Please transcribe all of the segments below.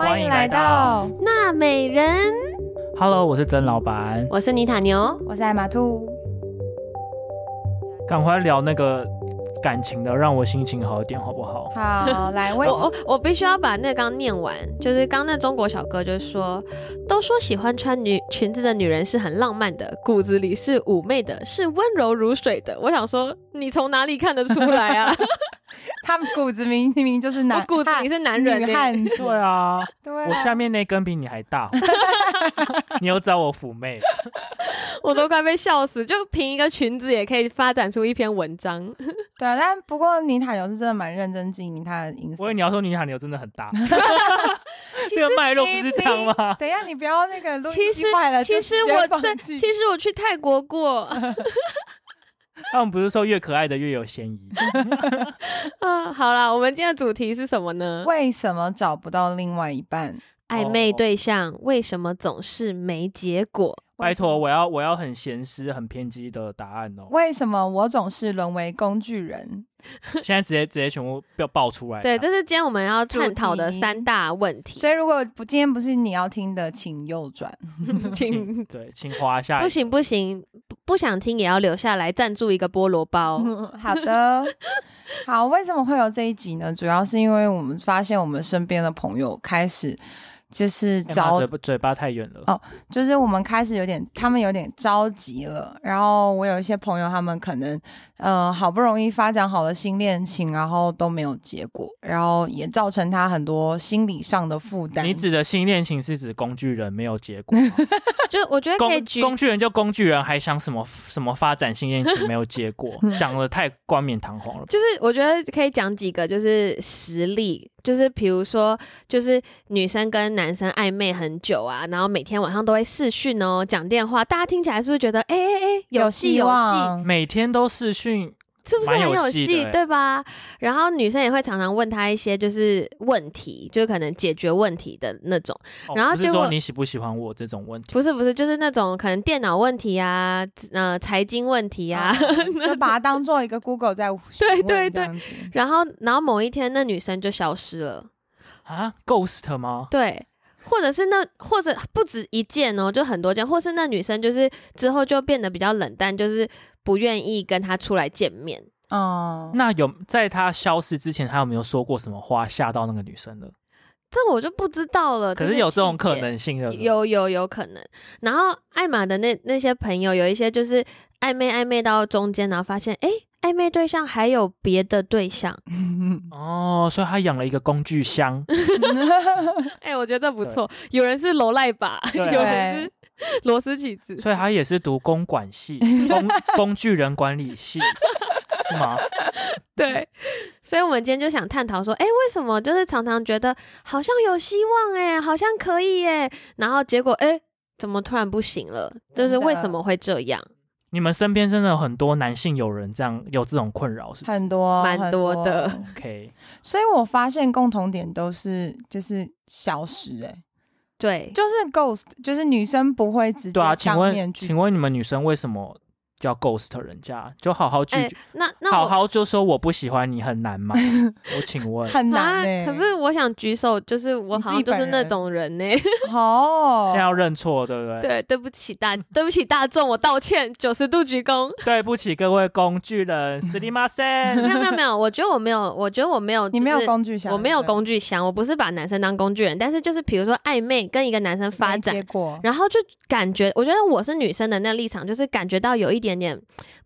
欢迎来到娜美人。Hello，我是曾老板，我是妮塔牛，我是艾玛兔。赶快聊那个感情的，让我心情好一点，好不好？好，来，我我 我必须要把那个刚念完，就是刚那中国小哥就说，都说喜欢穿女裙子的女人是很浪漫的，骨子里是妩媚的，是温柔如水的。我想说，你从哪里看得出来啊？他们骨子明明明就是我男，骨子里是男人汉子，对啊，对我啊，下面那根比你还大，你又找我妩媚了，我都快被笑死。就凭一个裙子也可以发展出一篇文章，对啊，但不过妮塔牛是真的蛮认真经营她的隐私我以。为你要说你喊牛真的很大，这个脉络不是这样吗？等一下，你不要那个录音其实机坏了，其就直接实我在，其实我去泰国过，他们不是说越可爱的越有嫌疑？啊，好啦，我们今天的主题是什么呢？为什么找不到另外一半？暧昧对象为什么总是没结果？拜托，我要我要很闲湿、很偏激的答案哦。为什么我总是沦为工具人？现在直接直接全部要爆出来。对，这是今天我们要探讨的三大问题。所以如果不今天不是你要听的，请右转。请 对，请滑下。不，行不行，不不想听也要留下来赞助一个菠萝包。好的，好，为什么会有这一集呢？主要是因为我们发现我们身边的朋友开始就是着嘴巴嘴巴太远了。哦就是我们开始有点，他们有点着急了。然后我有一些朋友，他们可能呃好不容易发展好了新恋情，然后都没有结果，然后也造成他很多心理上的负担。你指的新恋情是指工具人没有结果？就我觉得可以工具人就工具人，还想什么什么发展新恋情没有结果，讲的太冠冕堂皇了。就是我觉得可以讲几个就是实例，就是比如说就是女生跟男生暧昧很久啊，然后每天晚上都会视讯哦，讲电话，大家听起来是不是觉得哎哎哎有戏有戏？每天都视讯，是不是很有有戏，对吧？然后女生也会常常问他一些就是问题，就是可能解决问题的那种。哦然后结果说你喜不喜欢我这种问题。不是不是，就是那种可能电脑问题啊，呃，财经问题啊。就把它当做一个 Google 在对对对然后，然后某一天那女生就消失了，啊，ghost 吗？对，或者是那或者不止一件哦，就很多件，或是那女生就是之后就变得比较冷淡，就是不愿意跟他出来见面。哦，那有在他消失之前，他有没有说过什么话吓到那个女生呢？这我就不知道了。可是有这种可能性的，有有有可能。然后艾玛的那那些朋友，有一些就是暧昧暧昧到中间，然后发现哎，暧昧对象还有别的对象。哦，所以他养了一个工具箱，哎，我觉得这不错。有人是罗赖把，对啊有人是螺丝起子。所以他也是读公管系、工 工具人管理系，是吗？对，所以我们今天就想探讨说，哎，为什么就是常常觉得好像有希望，哎，好像可以，哎，然后结果，哎，怎么突然不行了？就是为什么会这样？你们身边真的有很多男性友人这样有这种困扰，是不是很多蛮多的？OK，所以我发现共同点都是就是消失、哎，对，就是 ghost，就是女生不会直接对啊，请当面问，请问你们女生为什么叫 ghost 人家？就好好拒哎绝，，那那好好就说我不喜欢你，很难吗？我请问，很难可是我想举手，就是我自好像就是那种人呢、哦，现在要认错，对不对？对，对不起大，对不起大众，我道歉，九十度鞠躬。对不起各位工具人，斯里马塞。没有没有没有，我觉得我没有，我觉得我没有，你没有工具箱，我没有工具箱，我不是把男生当工具人，但是就是比如说暧昧跟一个男生发展结，果，然后就感觉，我觉得我是女生的那个立场，就是感觉到有一点点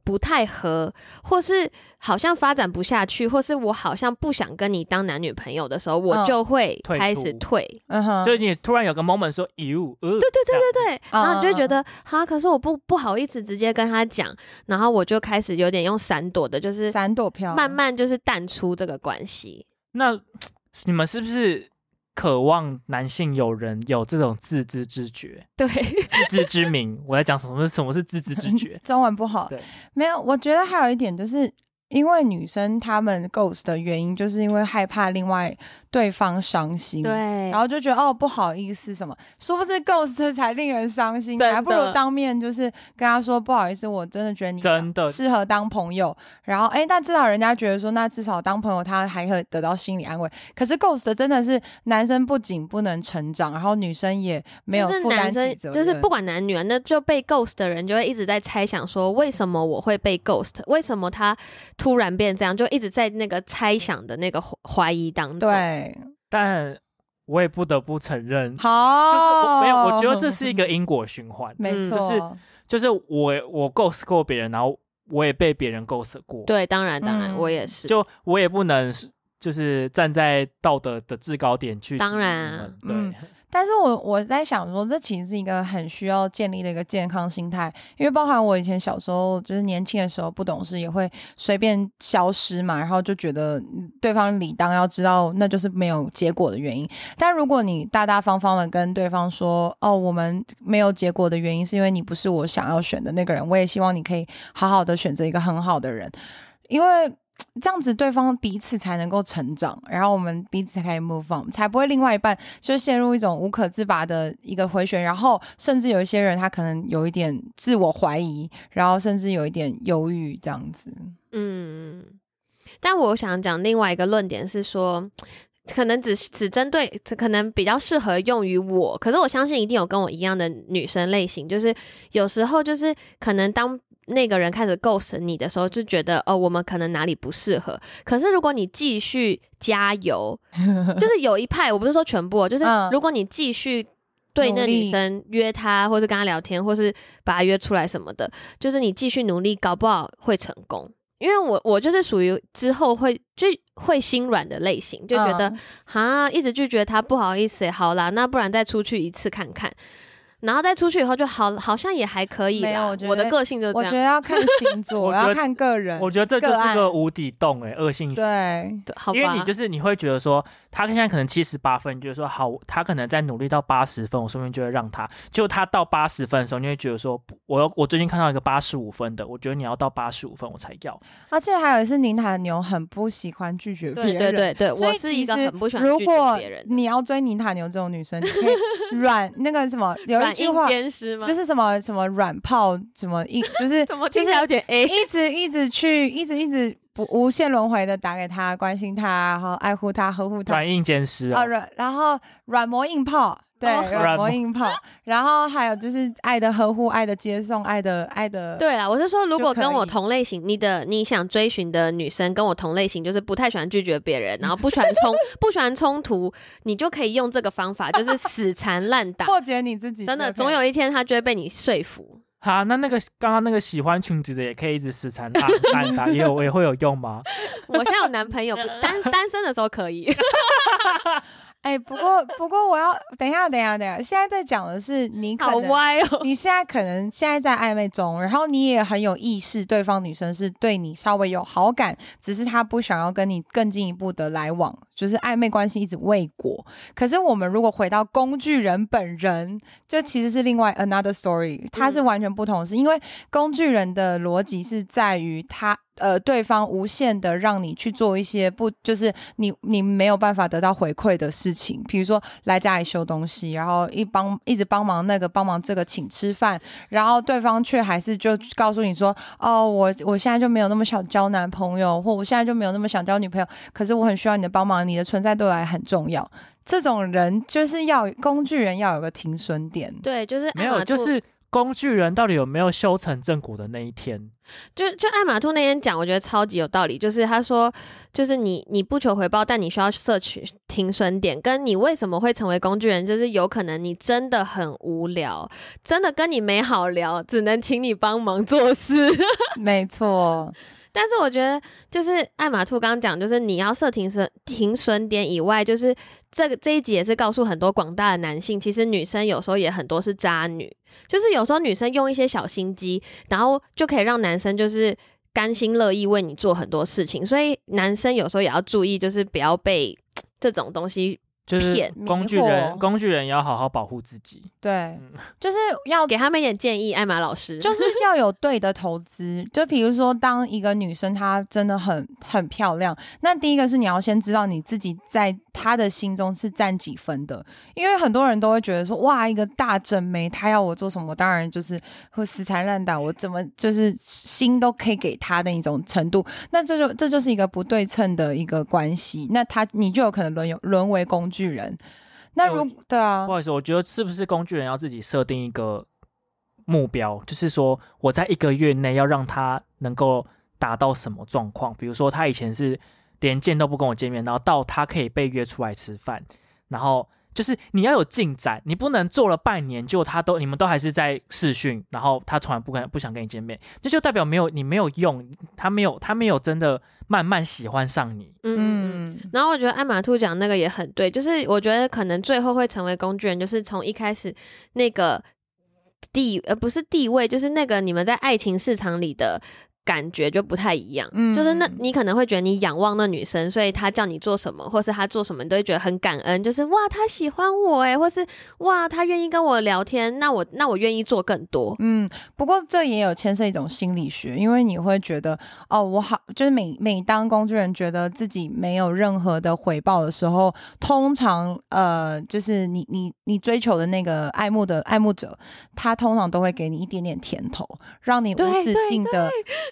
不太合，或是好像发展不下去，或是我好像不想跟你当男女朋友的时候，我嗯就会退开始退。嗯哼，就你突然有个 moment 说，哟，呃，对对对对对，然后你就会觉嗯得哈，可是我不不好意思直接跟他讲，然后我就开始有点用闪躲的，就是闪躲票，慢慢就是淡出这个关系。那 你们是不是渴望男性友人有这种自知之觉、对，自知之明？我在讲什么？什么是自知之觉？中文不好对，没有。我觉得还有一点就是，因为女生她们 ghost 的原因，就是因为害怕另外对方伤心，对，然后就觉得哦不好意思什么，殊不知 ghost 才令人伤心，还不如当面就是跟他说不好意思，我真的觉得你真的适合当朋友。然后哎，但至少人家觉得说，那至少当朋友他还可以得到心理安慰。可是 ghost 真的是男生不仅不能成长，然后女生也没有负担起责任，就是不管男女啊，那就被 ghost 的人就会一直在猜想说，为什么我会被 ghost？为什么他突然变这样？就一直在那个猜想的那个怀怀疑当中。，对，但我也不得不承认，好，就是我没有，我觉得这是一个因果循环，没嗯错，就是就是我我 ghost 过别人，然后我也被别人 ghost 过，对，当然当然，嗯我也是。就我也不能就是站在道德的制高点去当然啊们嗯。对，但是我我在想说，这其实是一个很需要建立的一个健康心态，因为包含我以前小时候就是年轻的时候不懂事，也会随便消失嘛，然后就觉得对方理当要知道那就是没有结果的原因。但如果你大大方方的跟对方说，哦，我们没有结果的原因是因为你不是我想要选的那个人，我也希望你可以好好的选择一个很好的人，因为。这样子，对方彼此才能够成长，然后我们彼此才可以 move on，才不会另外一半就陷入一种无可自拔的一个回旋，然后甚至有一些人他可能有一点自我怀疑，然后甚至有一点犹豫这样子。嗯，但我想讲另外一个论点是说，可能只只针对，可能比较适合用于我，可是我相信一定有跟我一样的女生类型，就是有时候就是可能当。那个人开始 ghost 你的时候，就觉得哦，我们可能哪里不适合。可是如果你继续加油，就是有一派，我不是说全部哦，就 是嗯如果你继续对那女生约她，或是跟她聊天，或是把她约出来什么的，就是你继续努力，搞不好会成功。因为我我就是属于之后会就会心软的类型，就觉得嗯哈、一直拒绝他不好意思耶，好啦，那不然再出去一次看看。然后再出去以后就好，好像也还可以啦。没有我觉得的个性就是这样我觉。得要看星座，我觉得要看个人，我觉得这就是个无底洞哎、恶性循环对，对好吧，因为你就是你会觉得说，他现在可能七十八分，你觉得说好，他可能在努力到八十分，我说不定就会让他。就他到八十分的时候，你会觉得说，不我要我最近看到一个八十五分的，我觉得你要到八十五分我才要。而且还有一次宁塔牛很不喜欢拒绝别对人，对对对，所以我是一个实很不喜欢拒绝如果别人的。你要追宁塔牛这种女生，你可以软那个什么，有一句话兼施吗？就是什么什么软炮，什么硬就是 怎么就是有点 A？一直一直去，一直一直不无限轮回的打给他，关心他，然后爱护他，呵护他软硬兼施啊哦，软，然后软磨硬泡。对，哦软软磨磨硬泡，然后还有就是爱的呵护、爱的接送、爱的爱的，对啦，我是说，如果跟我同类型，你的你想追寻的女生跟我同类型，就是不太喜欢拒绝别人，然后不喜欢冲 不喜欢冲突，你就可以用这个方法，就是死缠烂打。破解你自己，真的，总有一天他就会被你说服。好，那那个刚刚那个喜欢裙子的也可以一直死缠烂烂打，也有也会有用吗？我现在有男朋友，不单单身的时候可以。哎，不过不过我要等一下，等一下，等一下，现在在讲的是你可好歪哦！你现在可能现在在暧昧中，然后你也很有意识，对方女生是对你稍微有好感，只是她不想要跟你更进一步的来往，就是暧昧关系一直未果。可是我们如果回到工具人本人，这其实是另外 another story，它是完全不同的事，因为工具人的逻辑是在于他。呃，对方无限的让你去做一些不，就是你你没有办法得到回馈的事情，比如说来家里修东西，然后一帮一直帮忙那个帮忙这个请吃饭，然后对方却还是就告诉你说，哦，我我现在就没有那么想交男朋友，或我现在就没有那么想交女朋友，可是我很需要你的帮忙，你的存在对我来很重要。这种人就是要工具人要有个停损点，对，就是没有，就是工具人到底有没有修成正果的那一天？就就艾玛兔那天讲，我觉得超级有道理。就是他说，就是你你不求回报，但你需要摄取停损点，跟你为什么会成为工具人，就是有可能你真的很无聊，真的跟你没好聊，只能请你帮忙做事。没错，但是我觉得，就是艾玛兔刚刚讲，就是你要设停损停损点以外，就是这个这一集也是告诉很多广大的男性，其实女生有时候也很多是渣女，就是有时候女生用一些小心机，然后就可以让男生就是甘心乐意为你做很多事情，所以男生有时候也要注意，就是不要被 这种东西就是骗工具人，工具人也要好好保护自己。对嗯，就是要给他们一点建议，艾玛老师。就是 要有对的投资。就比如说，当一个女生她真的很很漂亮，那第一个是你要先知道你自己在她的心中是占几分的，因为很多人都会觉得说，哇，一个大正妹，她要我做什么，我当然就是会死缠烂打，我怎么就是心都可以给她的一种程度。那这就这就是一个不对称的一个关系，那她你就有可能沦有沦为工具人。那如对啊不，好意思，我觉得是不是工具人要自己设定一个目标，就是说我在一个月内要让他能够达到什么状况？比如说他以前是连见都不跟我见面，然后到他可以被约出来吃饭，然后就是你要有进展，你不能做了半年就他都你们都还是在试训，然后他突然不跟不想跟你见面，这就代表没有你没有用，他没有他没有真的慢慢喜欢上你。嗯，然后我觉得艾玛兔讲那个也很对，就是我觉得可能最后会成为工具人，就是从一开始那个地呃不是地位，就是那个你们在爱情市场里的感觉就不太一样。嗯就是那你可能会觉得你仰望那女生，所以她叫你做什么，或是她做什么，你都会觉得很感恩，就是哇她喜欢我哎，或是哇她愿意跟我聊天，那我那我愿意做更多。嗯，不过这也有牵涉一种心理学，因为你会觉得，哦，我好，就是每每当工具人觉得自己没有任何的回报的时候，通常呃，就是你你你追求的那个爱慕的爱慕者，他通常都会给你一点点甜头，让你无止境的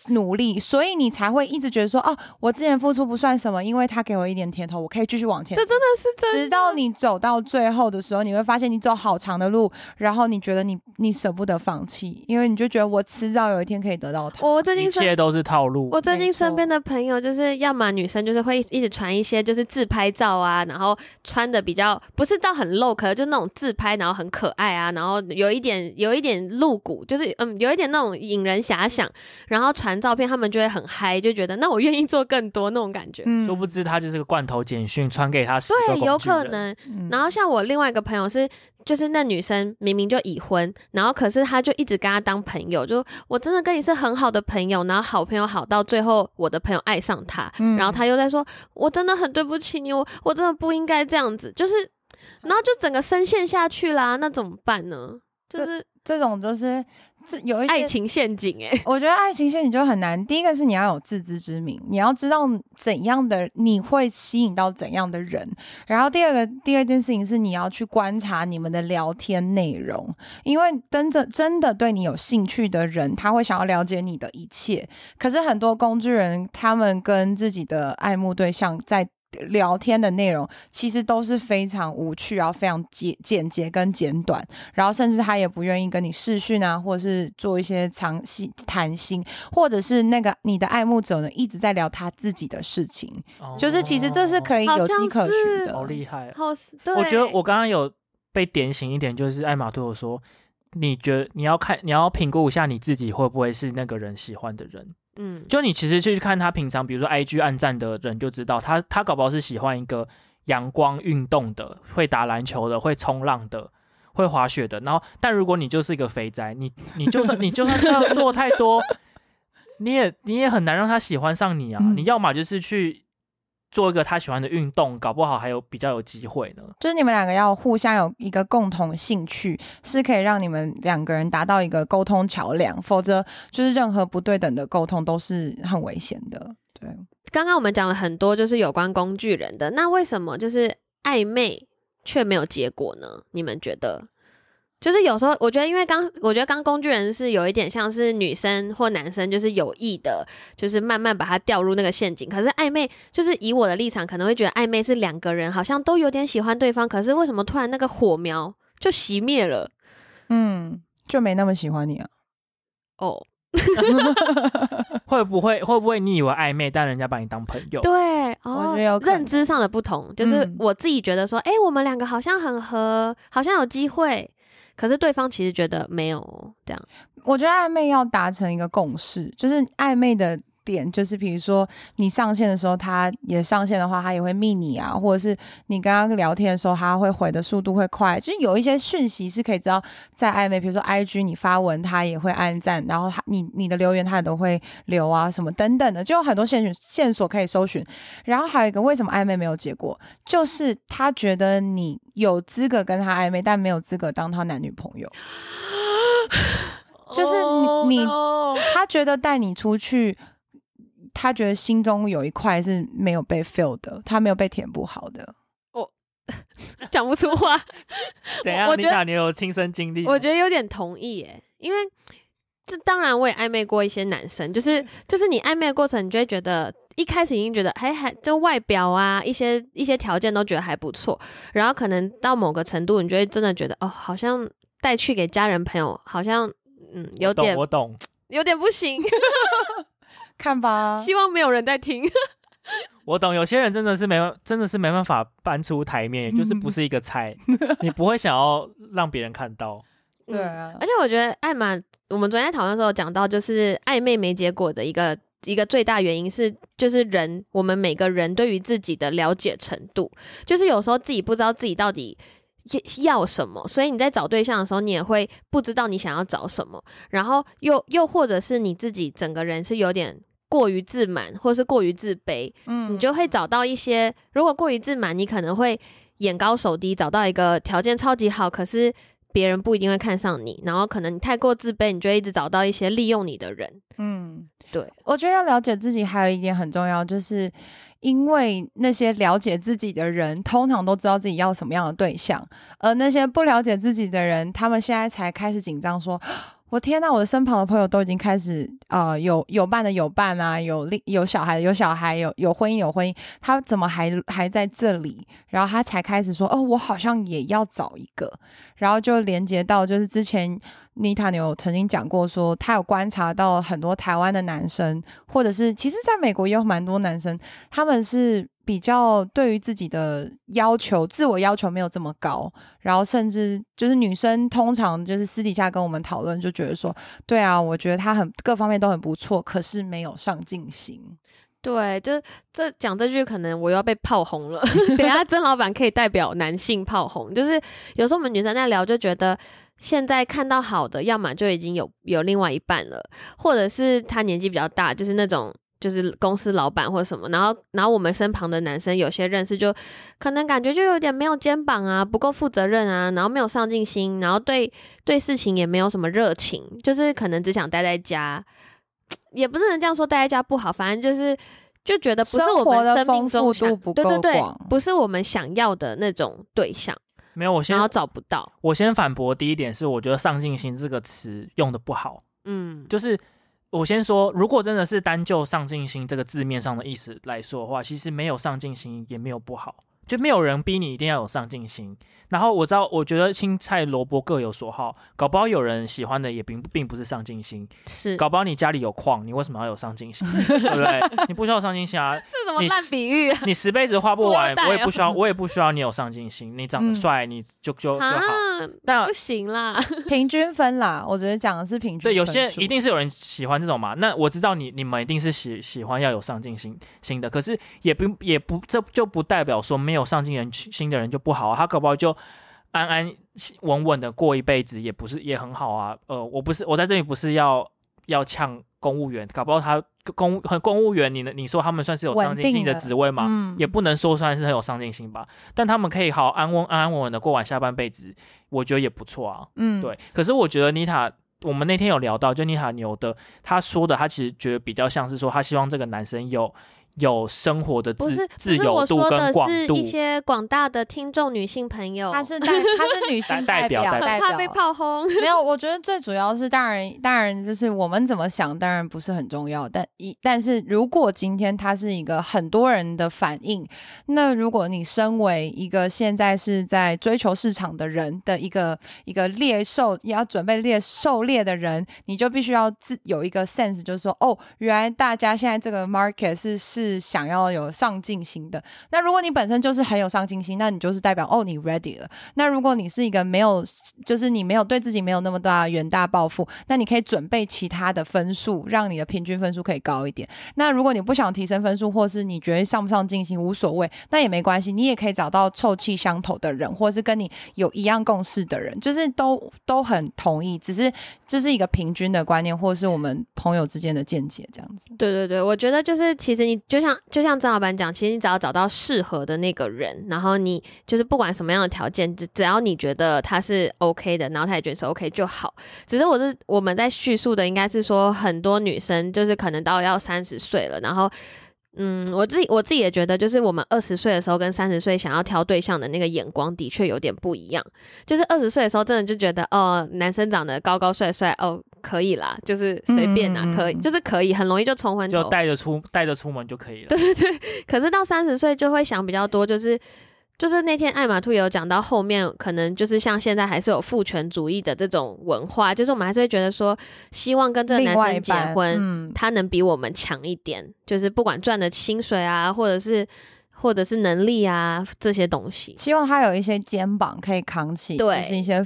努力，所以你才会一直觉得说，哦，我之前付出不算什么，因为他给我一点甜头，我可以继续往前这真的是真的直到你走到最后的时候，你会发现你走好长的路，然后你觉得你你舍不得放弃，因为你就觉得我迟早有一天可以得到他。我最近一切都是套路。我最近身边的朋友就是，要么女生就是会一直传一些就是自拍照啊，然后穿的比较不是到很露，可能就那种自拍，然后很可爱啊，然后有一点有一点露骨，就是嗯有一点那种引人遐想，然后传照片，他们就会很嗨，就觉得那我愿意做更多那种感觉。嗯殊不知他就是个罐头简讯，传给他十个对，有工具人。可能。嗯然后像我另外一个朋友是，就是那女生明明就已婚，然后可是他就一直跟他当朋友，就我真的跟你是很好的朋友，然后好朋友好到最后我的朋友爱上他，嗯然后他又在说，我真的很对不起你，我我真的不应该这样子，就是，然后就整个深陷下去啦，那怎么办呢？就是这种就是这有一些爱情陷阱哎、我觉得爱情陷阱就很难。第一个是你要有自知之明，你要知道怎样的你会吸引到怎样的人。然后第二个第二件事情是你要去观察你们的聊天内容，因为真的真的对你有兴趣的人，他会想要了解你的一切。可是很多工具人，他们跟自己的爱慕对象在。聊天的内容其实都是非常无趣，然后非常简简洁跟简短，然后甚至他也不愿意跟你视讯啊，或者是做一些长戏谈心，或者是那个你的爱慕者呢一直在聊他自己的事情，哦就是其实这是可以有迹可循是的。好厉害。好，对，我觉得我刚刚有被点醒一点，就是艾玛对我说，你觉得你要看，你要评估一下你自己会不会是那个人喜欢的人。嗯，就你其实去看他平常，比如说 IG 暗赞的人，就知道他他搞不好是喜欢一个阳光运动的，会打篮球的，会冲浪的。会滑雪的，然后，但如果你就是一个肥宅，你你就算 你就算这样做太多，你也你也很难让他喜欢上你啊！嗯你要么就是去做一个他喜欢的运动，搞不好还有比较有机会呢。就是你们两个要互相有一个共同兴趣，是可以让你们两个人达到一个沟通桥梁，否则就是任何不对等的沟通都是很危险的。对，刚刚我们讲了很多，就是有关工具人的，那为什么就是暧昧却没有结果呢？你们觉得？就是有时候，我觉得，因为刚，我觉得刚工具人是有一点像是女生或男生，就是有意的，就是慢慢把他掉入那个陷阱。可是暧昧，就是以我的立场，可能会觉得暧昧是两个人好像都有点喜欢对方，可是为什么突然那个火苗就熄灭了？嗯，就没那么喜欢你啊。哦，会不会会不会你以为暧昧，但人家把你当朋友？对，我认知上的不同，就是嗯我自己觉得说，哎、我们两个好像很合，好像有机会，可是对方其实觉得没有这样。我觉得暧昧要达成一个共识，就是暧昧的点，就是比如说你上线的时候，他也上线的话，他也会密你啊，或者是你跟他聊天的时候，他会回的速度会快，就是有一些讯息是可以知道在暧昧，比如说 IG 你发文，他也会按赞，然后他你你的留言他也都会留啊，什么等等的，就有很多线索线索可以搜寻。然后还有一个为什么暧昧没有结果，就是他觉得你有资格跟他暧昧，但没有资格当他男女朋友。就是你你 Oh 他觉得带你出去，他觉得心中有一块是没有被 fill 的，他没有被填补好的。我 讲不出话。怎样？我觉得你讲你有亲身经历？我觉得有点同意耶，因为这当然我也暧昧过一些男生，就是就是你暧昧的过程，你就会觉得一开始已经觉得还还这外表啊一些一些条件都觉得还不错，然后可能到某个程度，你就会真的觉得哦，好像带去给家人朋友，好像嗯有我懂点我懂。有点不行，看吧，希望没有人在听。我懂，有些人真的是没办，真的是没办法搬出台面，也就是不是一个菜，你不会想要让别人看到。嗯对啊而，且我觉得艾玛，我们昨天讨论的时候讲到，就是暧昧没结果的一个一个最大原因是，就是人我们每个人对于自己的了解程度，就是有时候自己不知道自己到底要什么，所以你在找对象的时候，你也会不知道你想要找什么，然后又又或者是你自己整个人是有点。过于自满，或是过于自卑，嗯你就会找到一些。如果过于自满，你可能会眼高手低，找到一个条件超级好，可是别人不一定会看上你。然后可能你太过自卑，你就一直找到一些利用你的人。嗯，对，我觉得要了解自己，还有一点很重要，就是因为那些了解自己的人，通常都知道自己要什么样的对象，而那些不了解自己的人，他们现在才开始紧张，说。我天呐，我的身旁的朋友都已经开始呃有有伴的有伴啊，有另有小孩有小孩，有有婚姻有婚姻，他怎么还还在这里？然后他才开始说，哦，我好像也要找一个，然后就连接到就是之前妮塔有曾经讲过说，他有观察到很多台湾的男生，或者是其实在美国也有蛮多男生，他们是比较对于自己的要求、自我要求没有这么高，然后甚至就是女生通常就是私底下跟我们讨论，就觉得说，对啊，我觉得他很各方面都很不错，可是没有上进心。对，这这讲这句可能我又要被炮轰了。等下曾老板可以代表男性炮轰，就是有时候我们女生在聊就觉得。现在看到好的，要么就已经有有另外一半了，或者是他年纪比较大，就是那种就是公司老板或者什么。然后，然后我们身旁的男生有些认识就可能感觉就有点没有肩膀啊，不够负责任啊，然后没有上进心，然后对对事情也没有什么热情，就是可能只想待在家。也不是能这样说，待在家不好，反正就是就觉得不是我们生命中想度不对对对够广，不是我们想要的那种对象，没有，我先然后找不到。我先反驳第一点是，我觉得“上进心”这个词用的不好。嗯，就是我先说，如果真的是单就“上进心”这个字面上的意思来说的话，其实没有上进心也没有不好，就没有人逼你一定要有上进心。然后我知道，我觉得青菜萝卜各有所好，搞不好有人喜欢的也并并不是上进心，是搞不好你家里有矿，你为什么要有上进心？对不对？你不需要上进心啊，这什么你烂比喻啊？你十辈子花不完 我也不需要，我也不需要你有上进心。你长得嗯帅，你就就就好。啊，但不行啦。平均分啦，我觉得讲的是平均。对，有些一定是有人喜欢这种嘛。那我知道你你们一定是喜喜欢要有上进心心的，可是也不也不这就不代表说没有上进人心的人就不好啊。他搞不好就安安稳稳的过一辈子，也不是也很好啊。呃，我不是我在这里不是要要呛公务员，搞不好他公和公务员，你呢？你说他们算是有上进心的职位吗？嗯也不能说算是很有上进心吧，但他们可以好安稳安安稳稳的过完下半辈子，我觉得也不错啊。嗯，对，可是我觉得妮塔，我们那天有聊到，就妮塔牛的，她说的，她其实觉得比较像是说，她希望这个男生有有生活的不是自自由度我说的跟广度是一。些广大的听众女性朋友，她是代，她是女性 代表表，代表很怕被炮轰。没有，我觉得最主要是，当然，当然就是我们怎么想，当然不是很重要。但一，但是如果今天它是一个很多人的反应，那如果你身为一个现在是在追求市场的人的一个一个猎兽，也要准备猎狩猎的人，你就必须要自有一个 sense，就是说，哦，原来大家现在这个 market 是是是想要有上进心的。那如果你本身就是很有上进心，那你就是代表哦，你 ready 了。那如果你是一个没有，就是你没有对自己没有那么大远大抱负，那你可以准备其他的分数，让你的平均分数可以高一点。那如果你不想提升分数，或是你觉得上不上进心无所谓，那也没关系，你也可以找到臭气相投的人，或是跟你有一样共识的人，就是都都很同意，只是这是一个平均的观念，或是我们朋友之间的见解这样子。对对对，我觉得就是其实你就像就像张老板讲，其实你只要找到适合的那个人，然后你就是不管什么样的条件，只只要你觉得他是 OK 的，然后他也觉得是 OK 就好。只是我是我们在叙述的应该是说很多女生就是可能到要三十岁了，然后。嗯，我自己我自己也觉得，就是我们二十岁的时候跟三十岁想要挑对象的那个眼光的确有点不一样。就是二十岁的时候，真的就觉得哦，男生长得高高帅帅，哦，可以啦，就是随便啦，可以，就是可以，很容易就冲昏头，就带着出带着出门就可以了。对对对。可是到三十岁就会想比较多，就是。就是那天艾玛兔有讲到后面，可能就是像现在还是有父权主义的这种文化，就是我们还是会觉得说，希望跟这个男生结婚，他能比我们强一点，就是不管赚的薪水啊，或者是或者是能力啊这些东西，希望他有一些肩膀可以扛起，对，是一些。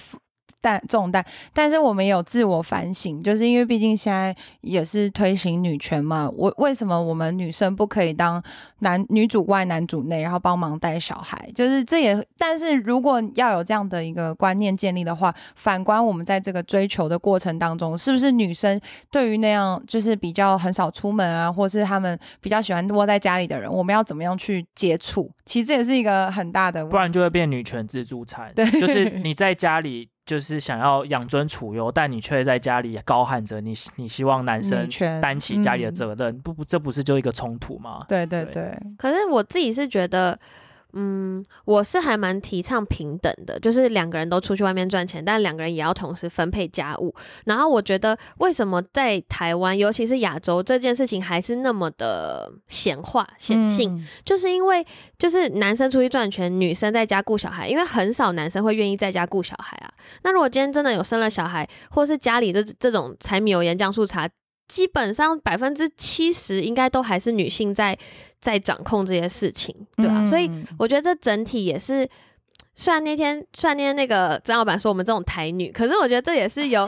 担重担，但是我们有自我反省，就是因为毕竟现在也是推行女权嘛。我为什么我们女生不可以当男女主外男主内，然后帮忙带小孩？就是这也，但是如果要有这样的一个观念建立的话，反观我们在这个追求的过程当中，是不是女生对于那样就是比较很少出门啊，或是他们比较喜欢窝在家里的人，我们要怎么样去接触？其实这也是一个很大的，不然就会变女权自助餐。对，就是 你在家里。就是想要养尊处优，但你却在家里高喊着你你希望男生担起家里的责任，不不，这不是就一个冲突吗？对对对。可是我自己是觉得。嗯，我是还蛮提倡平等的，就是两个人都出去外面赚钱，但两个人也要同时分配家务。然后我觉得，为什么在台湾，尤其是亚洲，这件事情还是那么的显化显性，就是因为就是男生出去赚钱，女生在家顾小孩，因为很少男生会愿意在家顾小孩啊。那如果今天真的有生了小孩，或是家里这这种柴米油盐酱醋茶。基本上百分之七十应该都还是女性在在掌控这些事情，对吧？所以我觉得这整体也是。虽然那天，虽然那天那个张老板说我们这种台女，可是我觉得这也是有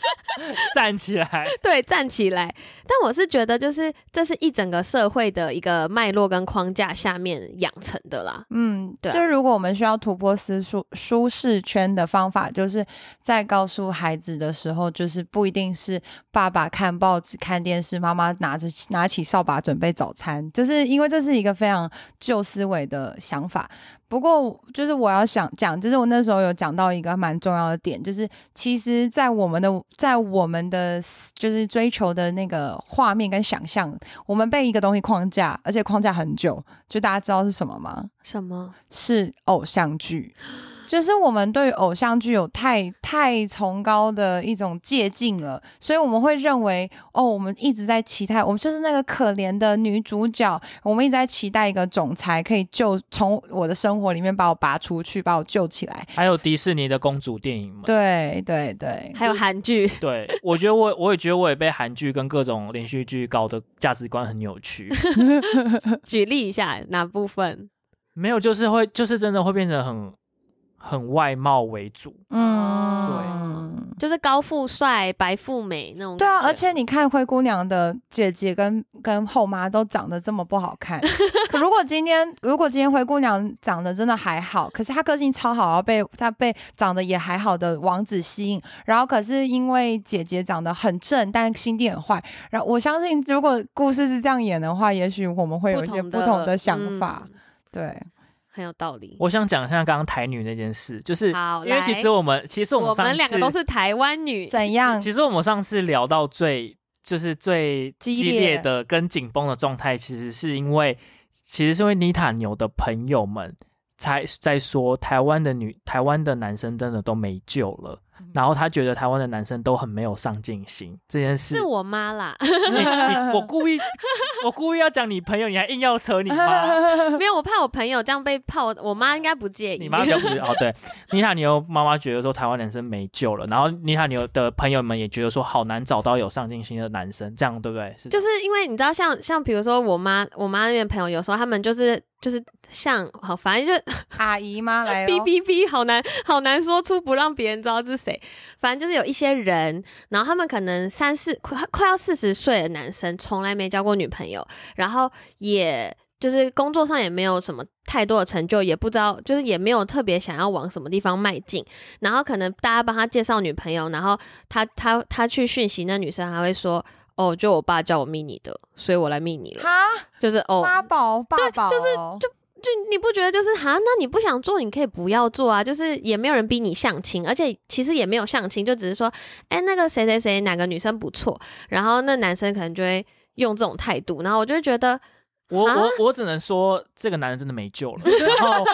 站起来，对，站起来。但我是觉得，就是这是一整个社会的一个脉络跟框架下面养成的啦。嗯，对。就是如果我们需要突破私舒舒适圈的方法，就是在告诉孩子的时候，就是不一定是爸爸看报纸、看电视，妈妈拿着拿起扫把准备早餐，就是因为这是一个非常旧思维的想法。不过，就是我要想讲，就是我那时候有讲到一个蛮重要的点，就是其实，在我们的在我们的就是追求的那个画面跟想象，我们被一个东西框架，而且框架很久，就大家知道是什么吗？什么是偶像剧？就是我们对偶像剧有太太崇高的一种借鉴了，所以我们会认为，哦，我们一直在期待，我们就是那个可怜的女主角，我们一直在期待一个总裁可以救从我的生活里面把我拔出去，把我救起来。还有迪士尼的公主电影吗？对对对，还有韩剧。对，我觉得我我也觉得我也被韩剧跟各种连续剧搞得价值观很扭曲。举例一下哪部分？没有，就是会，就是真的会变成很。很外貌为主，嗯，对，就是高富帅、白富美那种。对啊，而且你看灰姑娘的姐姐跟跟后妈都长得这么不好看。可如果今天，如果今天灰姑娘长得真的还好，可是她个性超好，要被她被长得也还好的王子吸引，然后可是因为姐姐长得很正，但心地很坏。然后我相信，如果故事是这样演的话，也许我们会有一些不同的想法。对。很有道理。我想讲一下刚刚台女那件事，就是因为其实我们其实我们我们两个都是台湾女，怎样？其实我们上次聊到最就是最激烈的跟紧绷的状态，其实是因为其实是因为妮塔牛的朋友们才在说台湾的女台湾的男生真的都没救了。然后他觉得台湾的男生都很没有上进心这件事是。我妈啦，你你 我故意我故意要讲你朋友，你还硬要扯你妈，没有，我怕我朋友这样被泡，我妈应该不介意。你妈比较不是哦，对，妮塔牛妈妈觉得说台湾男生没救了，然后妮塔牛的朋友们也觉得说好难找到有上进心的男生，这样对不对？是就是因为你知道像，像比如说我妈，我妈那边朋友，有时候他们就是就是像好，反正就是阿姨吗？来哔咯哔哔，好难好难说出不让别人知道是谁。反正就是有一些人，然后他们可能三四快快要四十岁的男生，从来没交过女朋友，然后也就是工作上也没有什么太多的成就，也不知道就是也没有特别想要往什么地方迈进。然后可能大家帮他介绍女朋友，然后他他他去讯息那女生，还会说。哦，就我爸叫我密你的，所以我来密你了。哈，就是哦，妈宝爸宝哦，就是就就你不觉得就是哈？那你不想做，你可以不要做啊。就是也没有人逼你相亲，而且其实也没有相亲，就只是说，哎、那个谁谁谁哪个女生不错，然后那男生可能就会用这种态度，然后我就觉得，我啊我我只能说这个男人真的没救了。然后，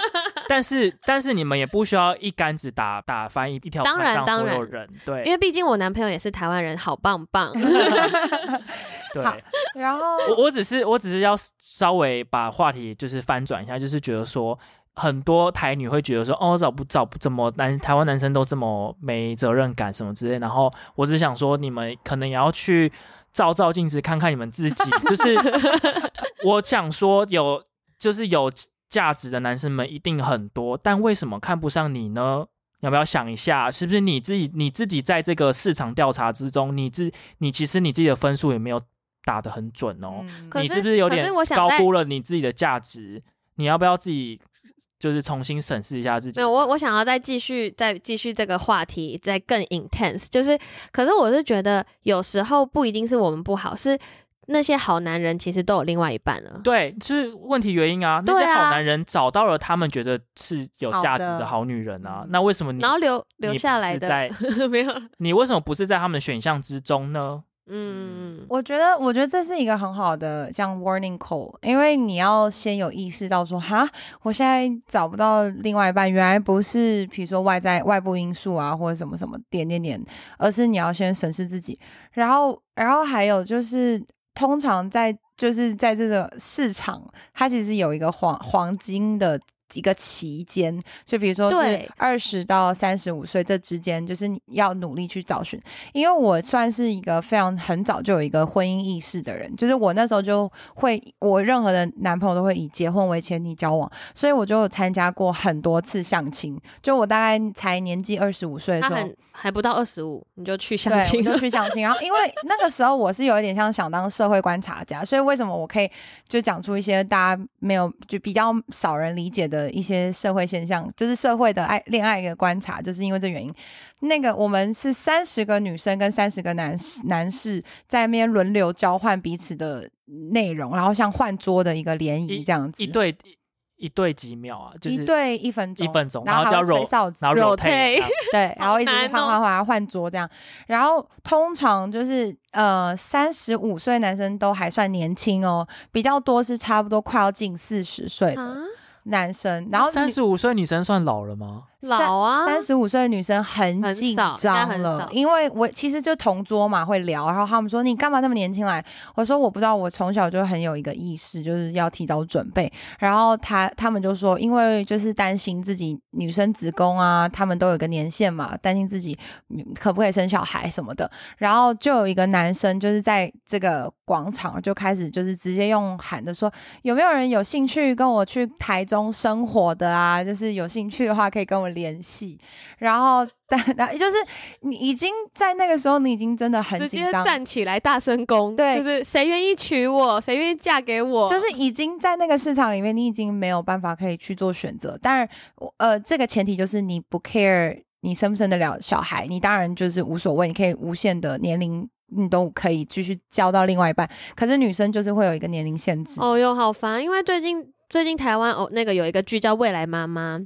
但是但是你们也不需要一竿子打打翻一一条当然船上所有人，对，因为毕竟我男朋友也是台湾人，好棒棒。对。好然后我我只是我只是要稍微把话题就是翻转一下，就是觉得说。很多台女会觉得说，哦，找不找不怎么男台湾男生都这么没责任感什么之类，然后我只想说，你们可能也要去照照镜子，看看你们自己。就是我想说有，就是有价值的男生们一定很多，但为什么看不上你呢？要不要想一下，是不是你自己你自己在这个市场调查之中，你自你其实你自己的分数也没有打得很准哦。嗯你是不是有点高估了你自己的价值？你要不要自己就是重新审视一下自己没有？我我想要再继续再继续这个话题，再更 intense，就是，可是我是觉得有时候不一定是我们不好，是那些好男人其实都有另外一半了。对，是问题原因啊。那些好男人找到了他们觉得是有价值的的好女人啊嗯，那为什么你然后留留下来的是在 没有，你为什么不是在他们的选项之中呢？嗯，我觉得，我觉得这是一个很好的像 warning call，因为你要先有意识到说，哈，我现在找不到另外一半，原来不是比如说外在外部因素啊，或者什么什么点点点，而是你要先审视自己，然后，然后还有就是，通常在就是在这个市场，它其实有一个黄黄金的。一个期间，就比如说是对二十到三十五岁这之间，就是你要努力去找寻。因为我算是一个非常很早就有一个婚姻意识的人，就是我那时候就会，我任何的男朋友都会以结婚为前提交往，所以我就有参加过很多次相亲。就我大概才年纪二十五岁的时候，还不到二十五，你就去相，亲就去相亲。然后因为 那个时候我是有一点像想当社会观察家，所以为什么我可以就讲出一些大家没有就比较少人理解的一些社会现象，就是社会的爱恋爱的观察，就是因为这原因。那个我们是三十个女生跟三十个男士男士在那边轮流交换彼此的内容，然后像换桌的一个联谊这样子，一对一一对几秒啊，就是一对一分钟，一分钟然后还会然后就要吹哨子，然后 rotate rotate 啊对，然后一直换换换换桌这样，然后通常就是呃三十五岁男生都还算年轻哦，比较多是差不多快要近四十岁的。啊，男生，然后三十五岁女生算老了吗？老啊，三十五岁的女生很很紧张了，因为我其实就同桌嘛会聊，然后他们说你干嘛那么年轻来？我说我不知道，我从小就很有一个意识，就是要提早准备。然后他他们就说，因为就是担心自己女生子宫啊，他们都有个年限嘛，担心自己嗯可不可以生小孩什么的。然后就有一个男生就是在这个广场就开始就是直接用喊的说，有没有人有兴趣跟我去台中生活的啊？就是有兴趣的话可以跟我联系。然后但然后就是你已经在那个时候，你已经真的很直接紧张。站起来大声公，对就是谁愿意娶我，谁愿意嫁给我，就是已经在那个市场里面，你已经没有办法可以去做选择。当然，我呃，这个前提就是你不 care 你生不生得了小孩，你当然就是无所谓，你可以无限的年龄，你都可以继续交到另外一半。可是女生就是会有一个年龄限制。哦哟，好烦！因为最近最近台湾哦，那个有一个剧叫《未来妈妈》，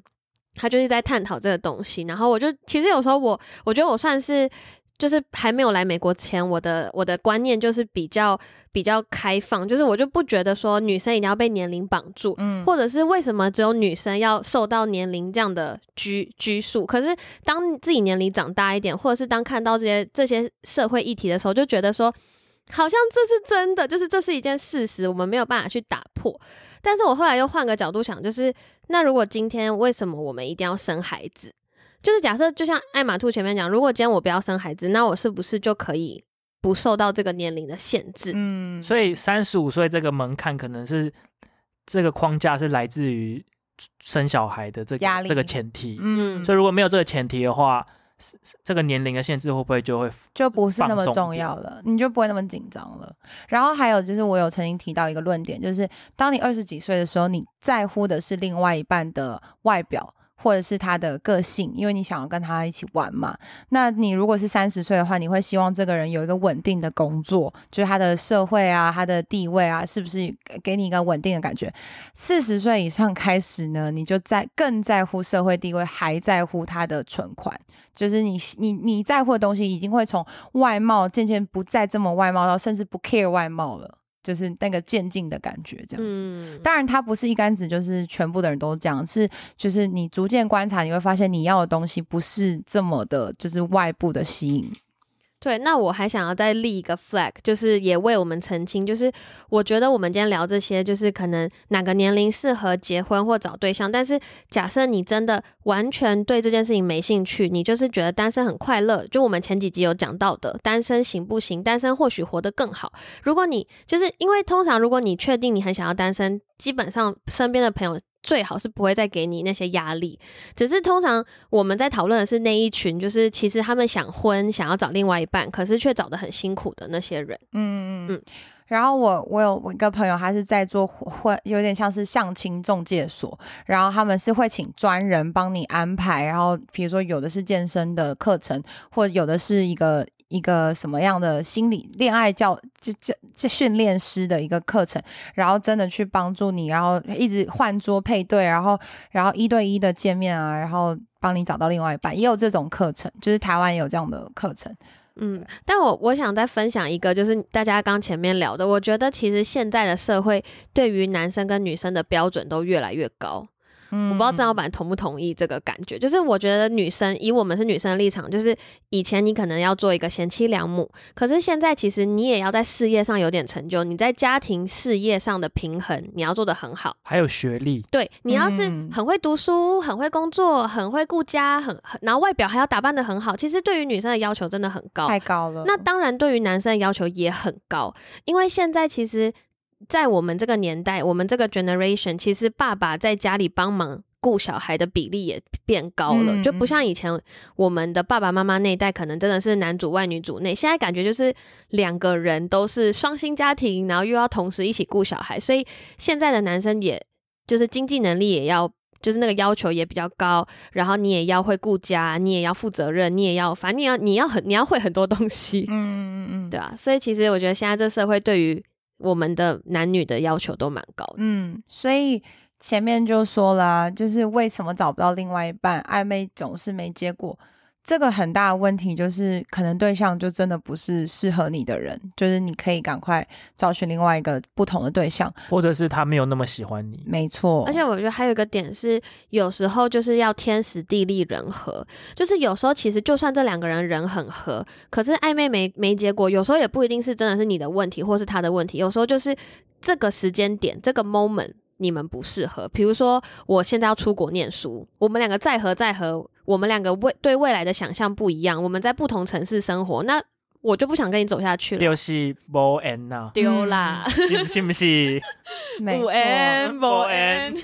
她就是在探讨这个东西。然后我就其实有时候我我觉得我算是就是还没有来美国前，我的我的观念就是比较比较开放，就是我就不觉得说女生一定要被年龄绑住，嗯或者是为什么只有女生要受到年龄这样的拘拘束？可是当自己年龄长大一点，或者是当看到这些这些社会议题的时候，就觉得说，好像这是真的，就是这是一件事实，我们没有办法去打破。但是我后来又换个角度想，就是那如果今天为什么我们一定要生孩子？就是假设，就像艾玛兔前面讲，如果今天我不要生孩子，那我是不是就可以不受到这个年龄的限制？嗯，所以三十五岁这个门槛可能是这个框架是来自于生小孩的这压力个这个前提。嗯，所以如果没有这个前提的话，这个年龄的限制会不会就会就不是那么重要了，你就不会那么紧张了。然后还有就是，我有曾经提到一个论点，就是当你二十几岁的时候，你在乎的是另外一半的外表。或者是他的个性，因为你想要跟他一起玩嘛。那你如果是三十岁的话，你会希望这个人有一个稳定的工作，就是他的社会啊、他的地位啊，是不是给给你一个稳定的感觉？四十岁以上开始呢，你就在更在乎社会地位，还在乎他的存款。就是你你你在乎的东西，已经会从外貌渐渐不再这么外貌，到甚至不 care 外貌了，就是那个渐进的感觉，这样子。嗯，当然，它不是一竿子就是全部的人都这样，是就是你逐渐观察，你会发现你要的东西不是这么的，就是外部的吸引。对，那我还想要再立一个 flag，就是也为我们澄清，就是我觉得我们今天聊这些，就是可能哪个年龄适合结婚或找对象，但是假设你真的完全对这件事情没兴趣，你就是觉得单身很快乐，就我们前几集有讲到的，单身行不行？单身或许活得更好。如果你就是因为通常如果你确定你很想要单身，基本上身边的朋友。最好是不会再给你那些压力，只是通常我们在讨论的是那一群，就是其实他们想婚，想要找另外一半，可是却找的很辛苦的那些人。嗯嗯嗯嗯。然后我我有我一个朋友，他是在做会有点像是相亲中介所，然后他们是会请专人帮你安排，然后比如说有的是健身的课程，或者有的是一个一个什么样的心理恋爱教这这这训练师的一个课程，然后真的去帮助你，然后一直换桌配对，然后然后一对一的见面啊，然后帮你找到另外一半，也有这种课程，就是台湾有这样的课程。嗯，但我我想再分享一个，就是大家刚前面聊的，我觉得其实现在的社会对于男生跟女生的标准都越来越高。嗯我不知道郑老板同不同意这个感觉，就是我觉得女生以我们是女生的立场，就是以前你可能要做一个贤妻良母，可是现在其实你也要在事业上有点成就，你在家庭事业上的平衡你要做得很好。还有学历，对你要是嗯很会读书、很会工作、很会顾家、很很然后外表还要打扮得很好，其实对于女生的要求真的很高。太高了。那当然，对于男生的要求也很高，因为现在其实，在我们这个年代，我们这个 generation，其实爸爸在家里帮忙顾小孩的比例也变高了，嗯就不像以前我们的爸爸妈妈那一代，可能真的是男主外女主内。现在感觉就是两个人都是双薪家庭，然后又要同时一起顾小孩，所以现在的男生也就是经济能力也要。就是那个要求也比较高，然后你也要会顾家，你也要负责任，你也要，反正你要你要很你要会很多东西。嗯嗯嗯，对啊，所以其实我觉得现在这社会对于我们的男女的要求都蛮高的。嗯，所以前面就说了、就是为什么找不到另外一半，暧昧总是没结果。这个很大的问题就是，可能对象就真的不是适合你的人，就是你可以赶快找寻另外一个不同的对象。或者是他没有那么喜欢你，没错，而且我觉得还有一个点是，有时候就是要天时地利人和，就是有时候其实就算这两个人人很合，可是暧昧没没结果，有时候也不一定是真的是你的问题，或是他的问题，有时候就是这个时间点这个 moment 你们不适合。比如说我现在要出国念书，我们两个再合再合，我们两个未对未来的想象不一样，我们在不同城市生活，那我就不想跟你走下去了，就是无缘呐，丢啦。是是不是？没错。N 不 N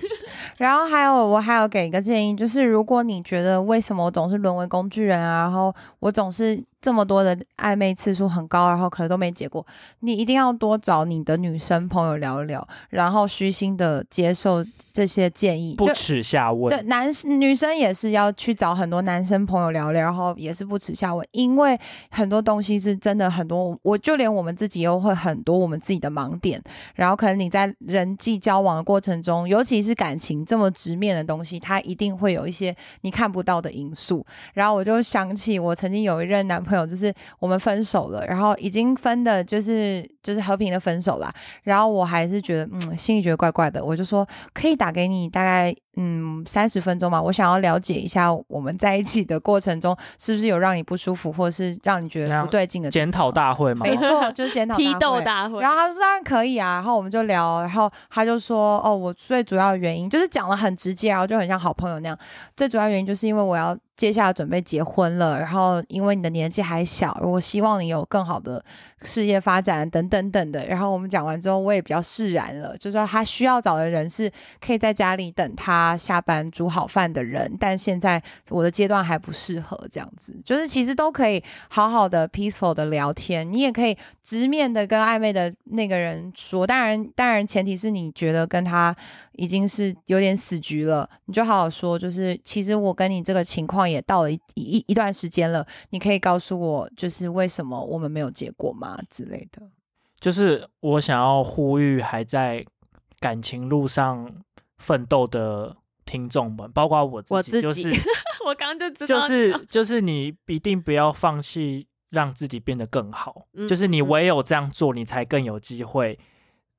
然后还有，我还有给一个建议，就是如果你觉得为什么我总是沦为工具人啊，然后我总是这么多的暧昧次数很高，然后可能都没结果，你一定要多找你的女生朋友聊一聊，然后虚心的接受这些建议，不耻下问。对，男女生也是要去找很多男生朋友聊聊，然后也是不耻下问，因为很多东西是真的很多，我就连我们自己又会很多我们自己的盲点，然后可能你在人际交往的过程中，尤其是感情这么直面的东西，它一定会有一些你看不到的因素。然后我就想起我曾经有一任男朋朋友，就是我们分手了，然后已经分的，就是就是和平的分手啦。然后我还是觉得，嗯，心里觉得怪怪的，我就说可以打给你，大概嗯三十分钟嘛，我想要了解一下我们在一起的过程中是不是有让你不舒服，或者是让你觉得不对劲的检讨大会吗？没错，就是检讨 批斗。大会，然后他说当然可以啊，然后我们就聊，然后他就说哦，我最主要的原因就是讲的很直接，然后就很像好朋友那样。最主要原因就是因为我要接下来准备结婚了，然后因为你的年纪还小，我希望你有更好的事业发展等等等的。然后我们讲完之后，我也比较释然了，就说他需要找的人是可以在家里等他下班煮好饭的人，但现在我的阶段还不适合这样子，就是其实都可以好好的 peaceful 的聊天，你也可以直面的跟暧昧的那个人说，当然当然前提是你觉得跟他已经是有点死局了，你就好好说，就是其实我跟你这个情况也到了一一一段时间了，你可以告诉我，就是为什么我们没有结果吗之类的。就是我想要呼吁还在感情路上奋斗的听众们，包括我自己，就是 我刚刚就知道就是就是你一定不要放弃让自己变得更好，嗯就是你嗯唯有这样做，你才更有机会，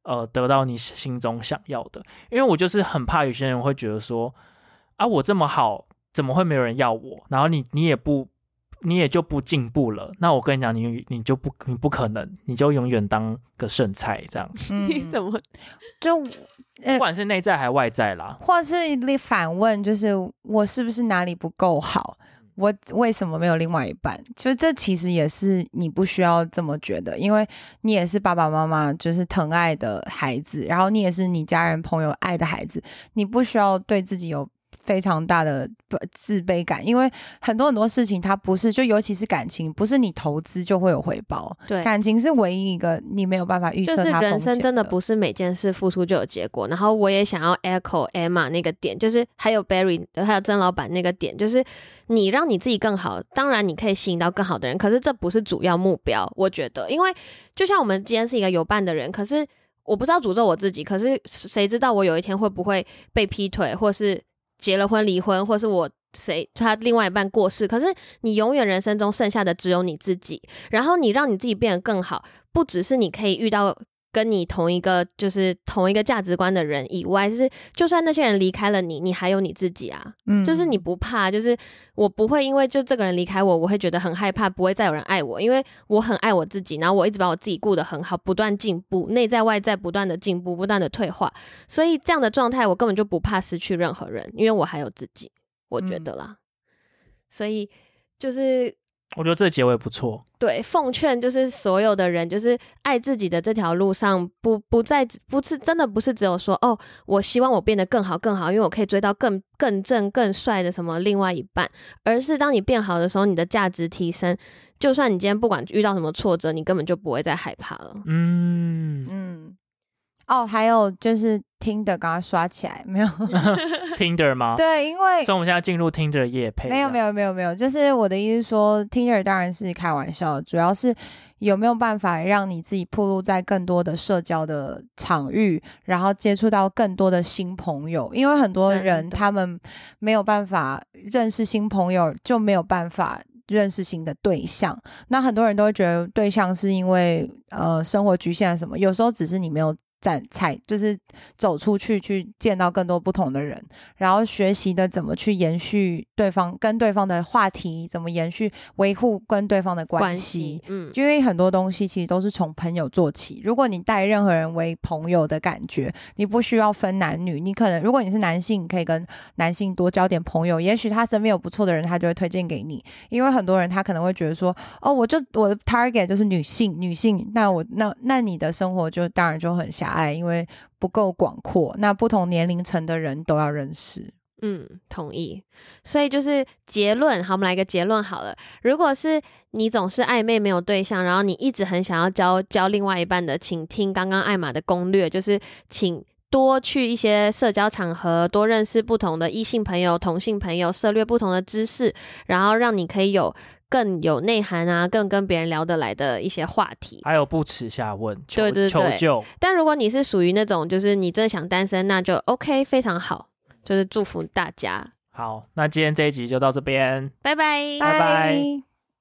呃，得到你心中想要的。因为我就是很怕有些人会觉得说，啊，我这么好，怎么会没有人要我？然后你你也不。你也就不进步了，那我跟你讲，你你就不你不可能，你就永远当个剩菜这样，嗯你怎么就呃不管是内在还外在啦。或是你反问，就是我是不是哪里不够好？我为什么没有另外一半？就这其实也是你不需要这么觉得，因为你也是爸爸妈妈就是疼爱的孩子，然后你也是你家人朋友爱的孩子，你不需要对自己有非常大的不自卑感，因为很多很多事情它不是，就尤其是感情，不是你投资就会有回报，对？感情是唯一一个你没有办法预就是测它风险人生真的不是每件事付出就有结果。然后我也想要 echo Emma 那个点，就是还有 Barry 还有曾老板那个点，就是你让你自己更好，当然你可以吸引到更好的人，可是这不是主要目标。我觉得，因为就像我们今天是一个有伴的人，可是我不知道诅咒我自己，可是谁知道我有一天会不会被劈腿，或是结了婚离婚，或是我。谁他另外一半过世，可是你永远人生中剩下的只有你自己，然后你让你自己变得更好，不只是你可以遇到跟你同一个就是同一个价值观的人以外，就是就算那些人离开了你，你还有你自己啊，嗯就是你不怕，就是我不会因为就这个人离开我，我会觉得很害怕，不会再有人爱我，因为我很爱我自己，然后我一直把我自己顾得很好，不断进步，内在外在不断的进步，不断的退化，所以这样的状态我根本就不怕失去任何人，因为我还有自己，我觉得啦，所以就是我觉得这个结尾不错。对，奉劝就是所有的人，就是爱自己的这条路上，不不再不是真的不是只有说哦，我希望我变得更好更好，因为我可以追到更更正更帅的什么另外一半，而是当你变好的时候，你的价值提升，就算你今天不管遇到什么挫折，你根本就不会再害怕了。嗯，嗯，哦，还有就是听的，刚刚刷起来没有？Tinder 吗？对，因为所以我们现在进入 Tinder 的夜配。没有没有，有没有没有，就是我的意思是说，Tinder 当然是开玩笑，主要是有没有办法让你自己暴露在更多的社交的场域，然后接触到更多的新朋友，因为很多人他们没有办法认识新朋友，就没有办法。认识新的对象，那很多人都会觉得对象是因为呃生活局限了什么，有时候只是你没有站踩，就是走出去去见到更多不同的人，然后学习的怎么去延续对方跟对方的话题，怎么延续维护跟对方的关关系系。，嗯，因为很多东西其实都是从朋友做起。如果你带任何人为朋友的感觉，你不需要分男女，你可能如果你是男性，你可以跟男性多交点朋友，也许他身边有不错的人，他就会推荐给你。因为很多人他可能会觉得说，哦，我就我的 target 就是女性，女性，那我那那你的生活就当然就很狭隘，因为不够广阔。那不同年龄层的人都要认识。嗯，同意。所以就是结论，好，我们来个结论好了。如果是你总是暧昧没有对象，然后你一直很想要交交另外一半的，请听刚刚艾玛的攻略，就是请多去一些社交场合，多认识不同的异性朋友、同性朋友，涉猎不同的知识，然后让你可以有更有内涵啊，更跟别人聊得来的一些话题。还有不耻下问，求对对对求救。但如果你是属于那种，就是你真的想单身，那就 OK，非常好，就是祝福大家，好，那今天这一集就到这边。拜拜。拜拜拜